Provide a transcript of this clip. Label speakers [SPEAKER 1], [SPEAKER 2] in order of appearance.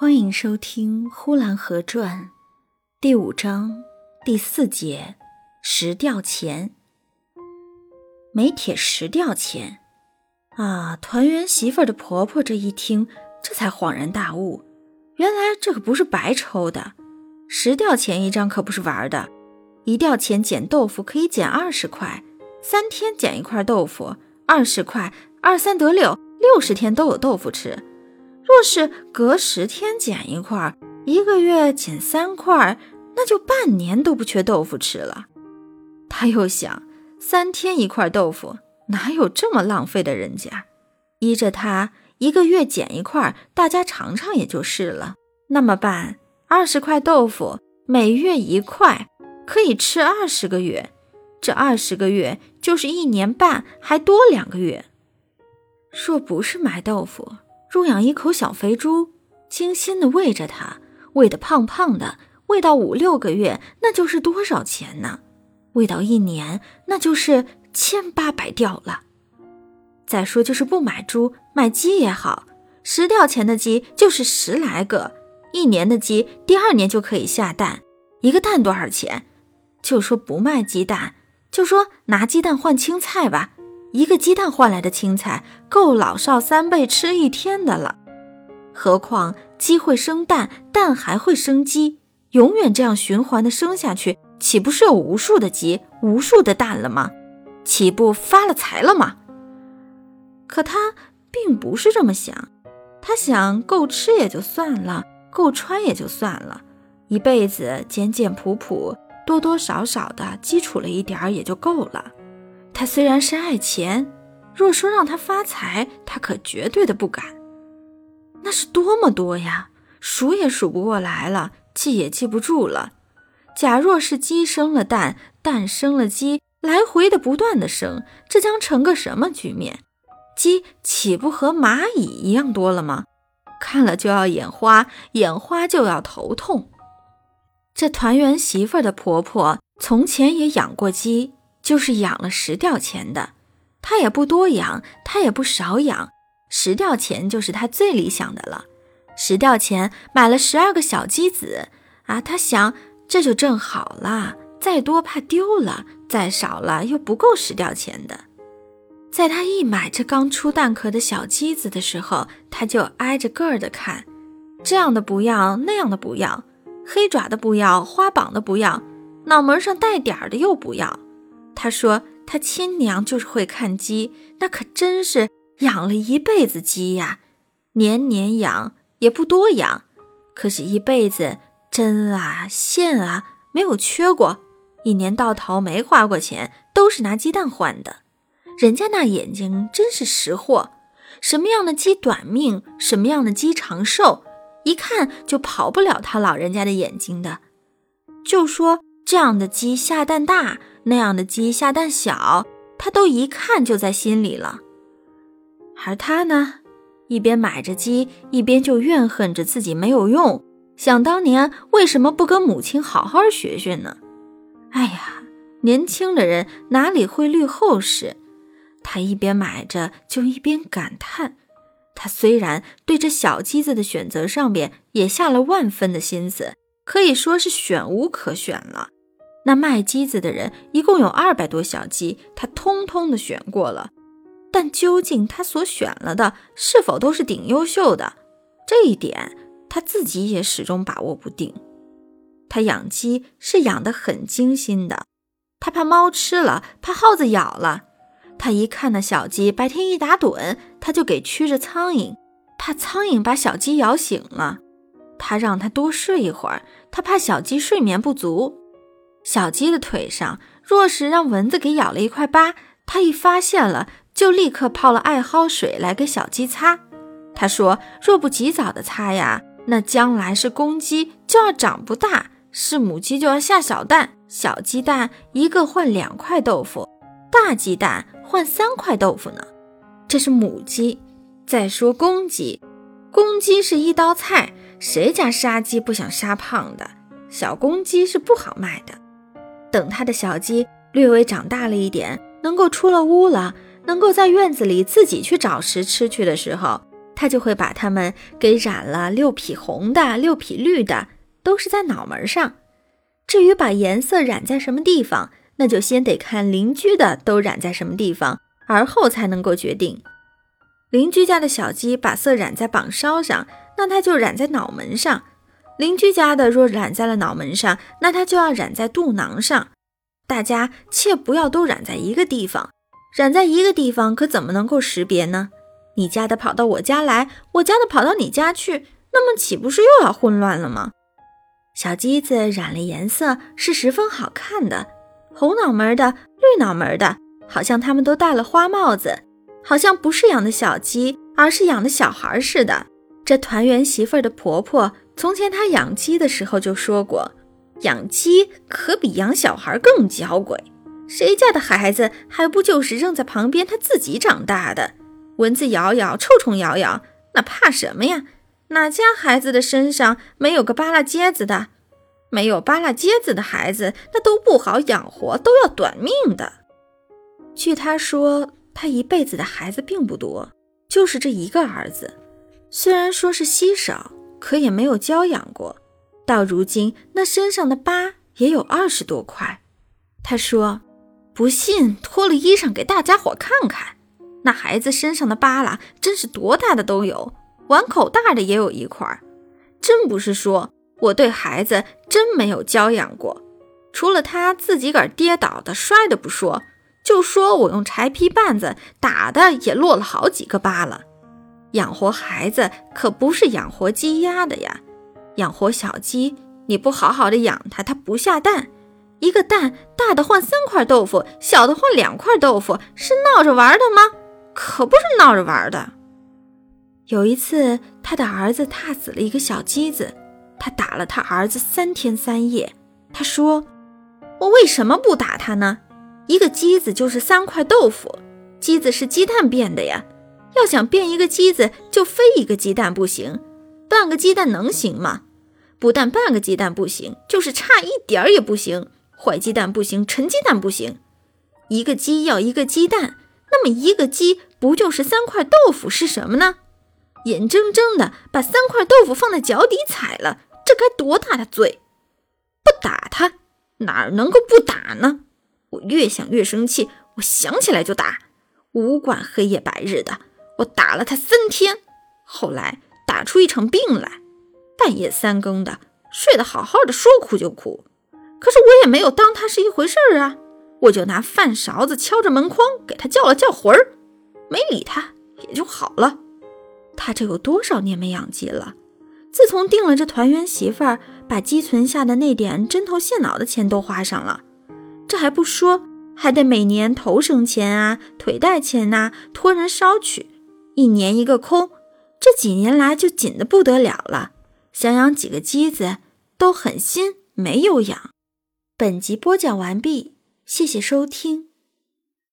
[SPEAKER 1] 欢迎收听《呼兰河传》第五章第四节“石吊钱”。没铁石吊钱啊！团圆媳妇的婆婆这一听，这才恍然大悟，原来这可不是白抽的。石吊钱一张可不是玩的，一吊钱捡豆腐可以捡二十块，三天捡一块豆腐，二十块，二三得六，六十天都有豆腐吃。若是隔十天捡一块，一个月捡三块，那就半年都不缺豆腐吃了。他又想，三天一块豆腐，哪有这么浪费的人家？依着他，一个月捡一块，大家尝尝也就是了。那么办，二十块豆腐，每月一块，可以吃二十个月。这二十个月就是一年半，还多两个月。若不是买豆腐，若养一口小肥猪，精心的喂着它，喂得胖胖的，喂到五六个月，那就是多少钱呢？喂到一年，那就是千八百吊了。再说，就是不买猪，买鸡也好，十吊钱的鸡就是十来个，一年的鸡，第二年就可以下蛋。一个蛋多少钱？就说不卖鸡蛋，就说拿鸡蛋换青菜吧。一个鸡蛋换来的青菜够老少三辈吃一天的了，何况鸡会生蛋，蛋还会生鸡，永远这样循环的生下去，岂不是有无数的鸡、无数的蛋了吗？岂不发了财了吗？可他并不是这么想，他想够吃也就算了，够穿也就算了，一辈子简简朴朴，多多少少的基础了一点儿也就够了。他虽然是爱钱，若说让他发财，他可绝对的不敢。那是多么多呀，数也数不过来了，记也记不住了。假若是鸡生了蛋，蛋生了鸡，来回的不断的生，这将成个什么局面？鸡岂不和蚂蚁一样多了吗？看了就要眼花，眼花就要头痛。这团圆媳妇的婆婆从前也养过鸡。就是养了十吊钱的，他也不多养，他也不少养，十吊钱就是他最理想的了。十吊钱买了十二个小鸡子啊，他想这就正好了，再多怕丢了，再少了又不够十吊钱的。在他一买这刚出蛋壳的小鸡子的时候，他就挨着个儿的看，这样的不要，那样的不要，黑爪的不要，花膀的不要，脑门上带点儿的又不要。他说：“他亲娘就是会看鸡，那可真是养了一辈子鸡呀，年年养也不多养，可是一辈子针啊线啊没有缺过，一年到头没花过钱，都是拿鸡蛋换的。人家那眼睛真是识货，什么样的鸡短命，什么样的鸡长寿，一看就跑不了他老人家的眼睛的。就说这样的鸡下蛋大。”那样的鸡下蛋小，他都一看就在心里了。而他呢，一边买着鸡，一边就怨恨着自己没有用。想当年为什么不跟母亲好好学学呢？哎呀，年轻的人哪里会虑后事？他一边买着，就一边感叹。他虽然对这小鸡子的选择上边也下了万分的心思，可以说是选无可选了。那卖鸡子的人一共有二百多小鸡，他通通的选过了，但究竟他所选了的是否都是顶优秀的，这一点他自己也始终把握不定。他养鸡是养得很精心的，他怕猫吃了，怕耗子咬了。他一看那小鸡白天一打盹，他就给驱着苍蝇，怕苍蝇把小鸡咬醒了。他让它多睡一会儿，他怕小鸡睡眠不足。小鸡的腿上，若是让蚊子给咬了一块疤，它一发现了，就立刻泡了艾蒿水来给小鸡擦。他说：“若不及早的擦呀，那将来是公鸡就要长不大，是母鸡就要下小蛋。小鸡蛋一个换两块豆腐，大鸡蛋换三块豆腐呢。这是母鸡。再说公鸡，公鸡是一刀菜，谁家杀鸡不想杀胖的？小公鸡是不好卖的。”等他的小鸡略微长大了一点，能够出了屋了，能够在院子里自己去找食吃去的时候，他就会把它们给染了六匹红的，六匹绿的，都是在脑门上。至于把颜色染在什么地方，那就先得看邻居的都染在什么地方，而后才能够决定。邻居家的小鸡把色染在榜梢上，那它就染在脑门上；邻居家的若染在了脑门上，那它就要染在肚囊上。大家切不要都染在一个地方，染在一个地方可怎么能够识别呢？你家的跑到我家来，我家的跑到你家去，那么岂不是又要混乱了吗？小鸡子染了颜色是十分好看的，红脑门的、绿脑门的，好像它们都戴了花帽子，好像不是养的小鸡，而是养的小孩似的。这团圆媳妇的婆婆从前她养鸡的时候就说过。养鸡可比养小孩更娇贵，谁家的孩子还不就是扔在旁边他自己长大的？蚊子咬咬，臭虫咬咬，那怕什么呀？哪家孩子的身上没有个扒拉疖子的？没有扒拉疖子的孩子，那都不好养活，都要短命的。据他说，他一辈子的孩子并不多，就是这一个儿子。虽然说是稀少，可也没有教养过。到如今，那身上的疤也有二十多块。他说：“不信，脱了衣裳给大家伙看看。那孩子身上的疤啦，真是多大的都有，碗口大的也有一块。真不是说我对孩子真没有教养过，除了他自己个儿跌倒的、摔的不说，就说我用柴皮棒子打的，也落了好几个疤了。养活孩子可不是养活鸡鸭的呀。”养活小鸡，你不好好的养它，它不下蛋。一个蛋大的换三块豆腐，小的换两块豆腐，是闹着玩的吗？可不是闹着玩的。有一次，他的儿子踏死了一个小鸡子，他打了他儿子三天三夜。他说：“我为什么不打他呢？一个鸡子就是三块豆腐，鸡子是鸡蛋变的呀。要想变一个鸡子，就非一个鸡蛋不行。”半个鸡蛋能行吗？不但半个鸡蛋不行，就是差一点儿也不行。坏鸡蛋不行，陈鸡蛋不行。一个鸡要一个鸡蛋，那么一个鸡不就是三块豆腐是什么呢？眼睁睁的把三块豆腐放在脚底踩了，这该多大的罪！不打他，哪能够不打呢？我越想越生气，我想起来就打，无管黑夜白日的，我打了他三天。后来。打出一场病来，半夜三更的睡得好好的，说哭就哭。可是我也没有当他是一回事儿啊，我就拿饭勺子敲着门框，给他叫了叫魂儿，没理他也就好了。他这有多少年没养鸡了？自从定了这团圆媳妇儿，把积存下的那点针头线脑的钱都花上了，这还不说，还得每年头生钱啊、腿带钱呐，托人捎去，一年一个空。这几年来就紧得不得了了，想养几个鸡子都狠心没有养。本集播讲完毕，谢谢收听。